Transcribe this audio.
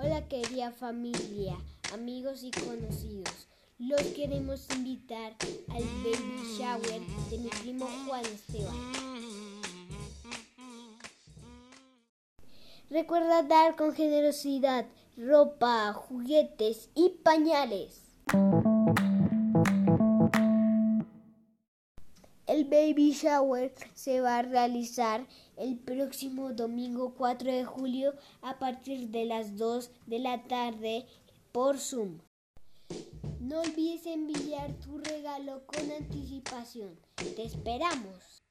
Hola querida familia, amigos y conocidos. Los queremos invitar al baby shower de mi primo Juan Esteban. Recuerda dar con generosidad ropa, juguetes y pañales. El baby shower se va a realizar el próximo domingo 4 de julio a partir de las 2 de la tarde por Zoom. No olvides enviar tu regalo con anticipación. Te esperamos.